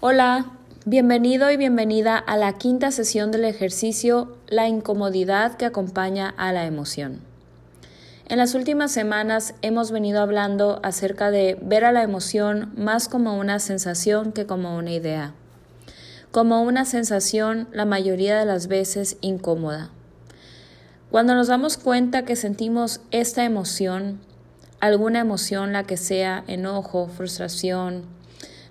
Hola, bienvenido y bienvenida a la quinta sesión del ejercicio La incomodidad que acompaña a la emoción. En las últimas semanas hemos venido hablando acerca de ver a la emoción más como una sensación que como una idea, como una sensación la mayoría de las veces incómoda. Cuando nos damos cuenta que sentimos esta emoción, alguna emoción la que sea, enojo, frustración,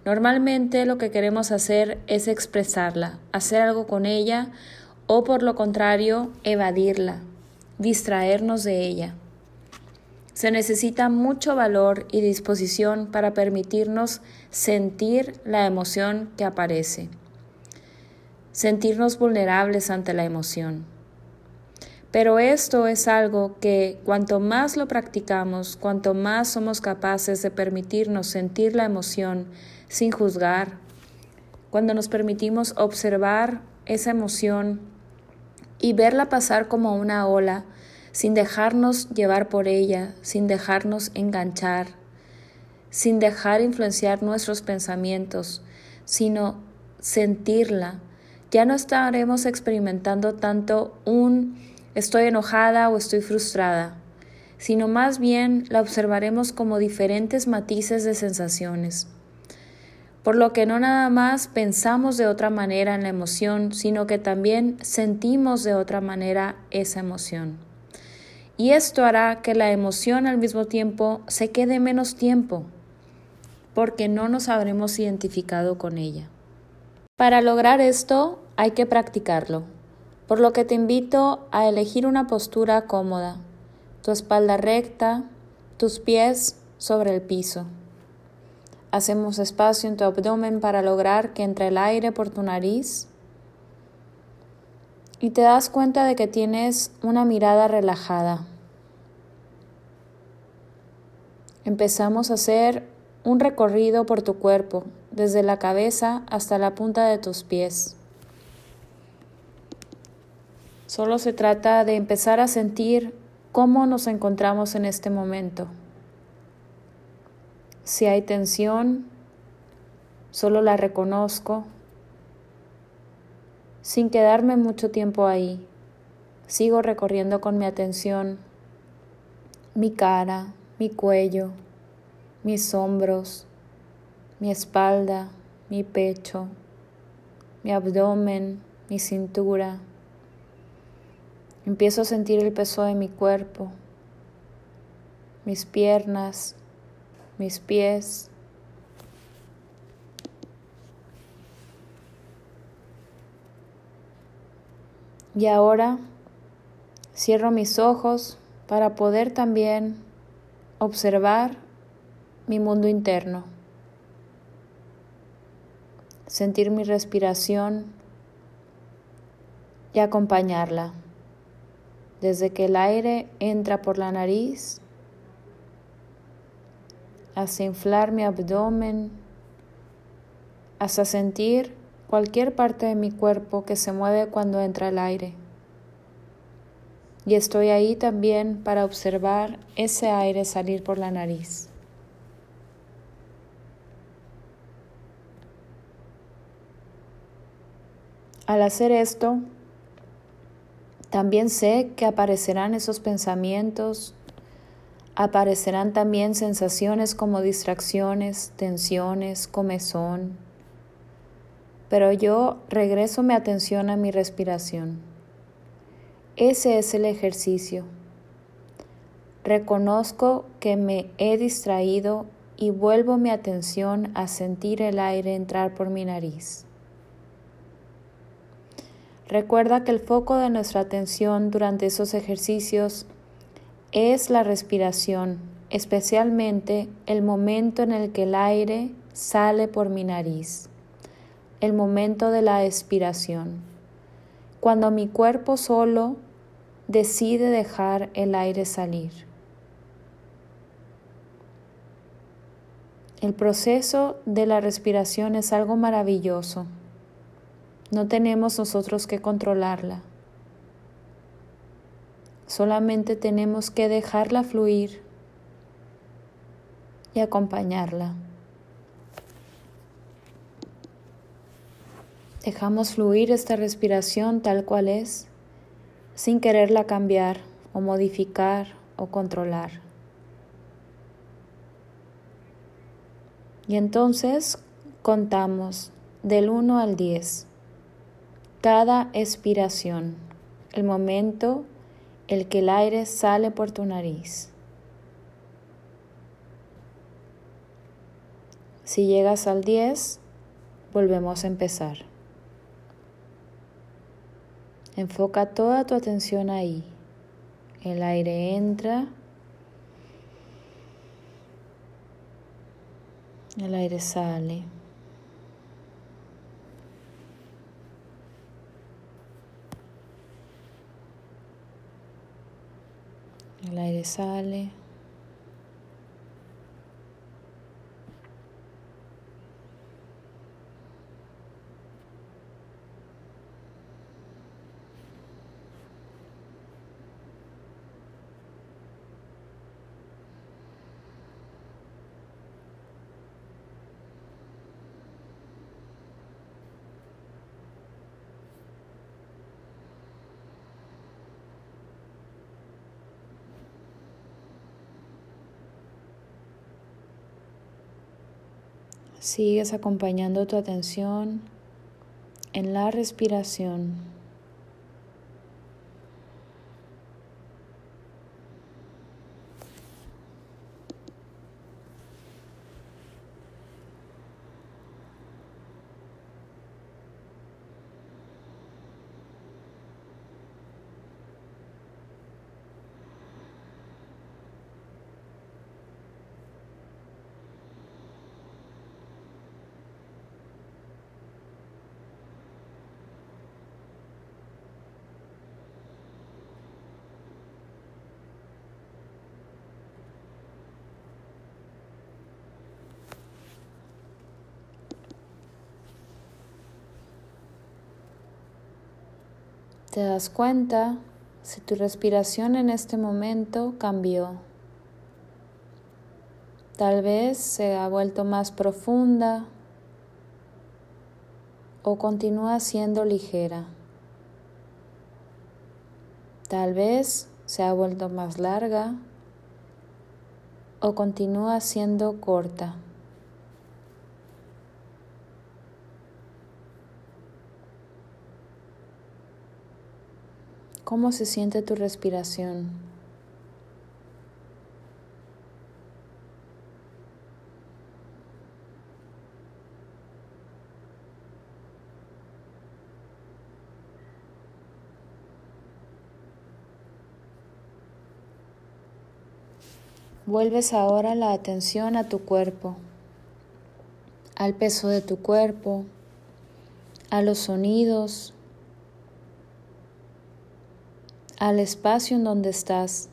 Normalmente lo que queremos hacer es expresarla, hacer algo con ella o por lo contrario, evadirla, distraernos de ella. Se necesita mucho valor y disposición para permitirnos sentir la emoción que aparece, sentirnos vulnerables ante la emoción. Pero esto es algo que cuanto más lo practicamos, cuanto más somos capaces de permitirnos sentir la emoción, sin juzgar, cuando nos permitimos observar esa emoción y verla pasar como una ola, sin dejarnos llevar por ella, sin dejarnos enganchar, sin dejar influenciar nuestros pensamientos, sino sentirla, ya no estaremos experimentando tanto un estoy enojada o estoy frustrada, sino más bien la observaremos como diferentes matices de sensaciones por lo que no nada más pensamos de otra manera en la emoción, sino que también sentimos de otra manera esa emoción. Y esto hará que la emoción al mismo tiempo se quede menos tiempo, porque no nos habremos identificado con ella. Para lograr esto hay que practicarlo, por lo que te invito a elegir una postura cómoda, tu espalda recta, tus pies sobre el piso. Hacemos espacio en tu abdomen para lograr que entre el aire por tu nariz y te das cuenta de que tienes una mirada relajada. Empezamos a hacer un recorrido por tu cuerpo, desde la cabeza hasta la punta de tus pies. Solo se trata de empezar a sentir cómo nos encontramos en este momento. Si hay tensión, solo la reconozco sin quedarme mucho tiempo ahí. Sigo recorriendo con mi atención mi cara, mi cuello, mis hombros, mi espalda, mi pecho, mi abdomen, mi cintura. Empiezo a sentir el peso de mi cuerpo, mis piernas, mis pies. Y ahora cierro mis ojos para poder también observar mi mundo interno, sentir mi respiración y acompañarla. Desde que el aire entra por la nariz hasta inflar mi abdomen, hasta sentir cualquier parte de mi cuerpo que se mueve cuando entra el aire. Y estoy ahí también para observar ese aire salir por la nariz. Al hacer esto, también sé que aparecerán esos pensamientos Aparecerán también sensaciones como distracciones, tensiones, comezón. Pero yo regreso mi atención a mi respiración. Ese es el ejercicio. Reconozco que me he distraído y vuelvo mi atención a sentir el aire entrar por mi nariz. Recuerda que el foco de nuestra atención durante esos ejercicios es la respiración, especialmente el momento en el que el aire sale por mi nariz, el momento de la expiración, cuando mi cuerpo solo decide dejar el aire salir. El proceso de la respiración es algo maravilloso. No tenemos nosotros que controlarla. Solamente tenemos que dejarla fluir y acompañarla. Dejamos fluir esta respiración tal cual es, sin quererla cambiar o modificar o controlar. Y entonces contamos del 1 al 10 cada expiración, el momento el que el aire sale por tu nariz. Si llegas al 10, volvemos a empezar. Enfoca toda tu atención ahí. El aire entra. El aire sale. El aire sale. Sigues acompañando tu atención en la respiración. Te das cuenta si tu respiración en este momento cambió. Tal vez se ha vuelto más profunda o continúa siendo ligera. Tal vez se ha vuelto más larga o continúa siendo corta. ¿Cómo se siente tu respiración? Vuelves ahora la atención a tu cuerpo, al peso de tu cuerpo, a los sonidos, al espacio en donde estás.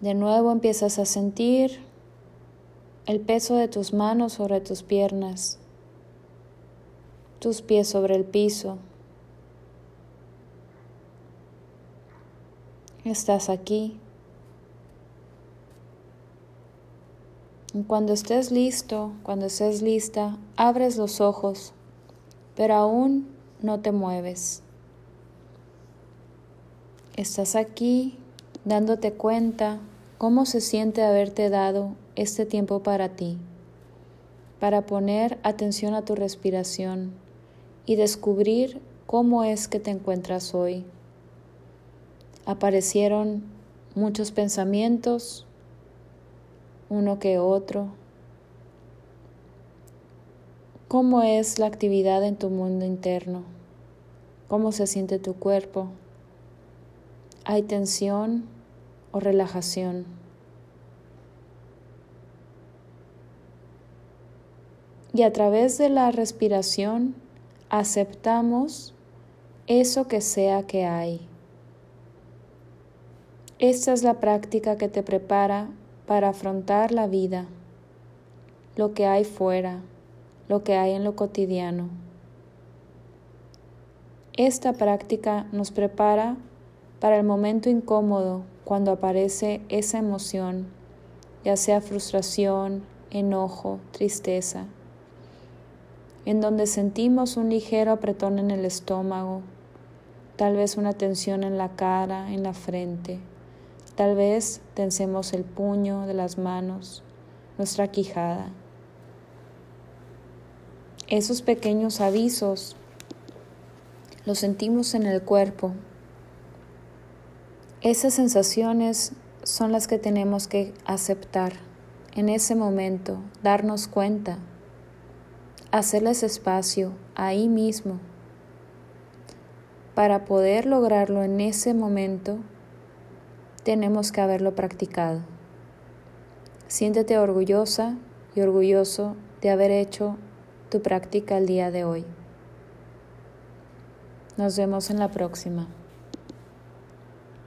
De nuevo empiezas a sentir el peso de tus manos sobre tus piernas, tus pies sobre el piso. Estás aquí. Cuando estés listo, cuando estés lista, abres los ojos, pero aún no te mueves. Estás aquí dándote cuenta cómo se siente haberte dado este tiempo para ti, para poner atención a tu respiración y descubrir cómo es que te encuentras hoy. Aparecieron muchos pensamientos, uno que otro. ¿Cómo es la actividad en tu mundo interno? ¿Cómo se siente tu cuerpo? Hay tensión o relajación. Y a través de la respiración aceptamos eso que sea que hay. Esta es la práctica que te prepara para afrontar la vida, lo que hay fuera, lo que hay en lo cotidiano. Esta práctica nos prepara para el momento incómodo cuando aparece esa emoción, ya sea frustración, enojo, tristeza. en donde sentimos un ligero apretón en el estómago, tal vez una tensión en la cara, en la frente, tal vez tensemos el puño de las manos, nuestra quijada. Esos pequeños avisos los sentimos en el cuerpo. Esas sensaciones son las que tenemos que aceptar en ese momento, darnos cuenta, hacerles espacio ahí mismo. Para poder lograrlo en ese momento, tenemos que haberlo practicado. Siéntete orgullosa y orgulloso de haber hecho tu práctica el día de hoy. Nos vemos en la próxima.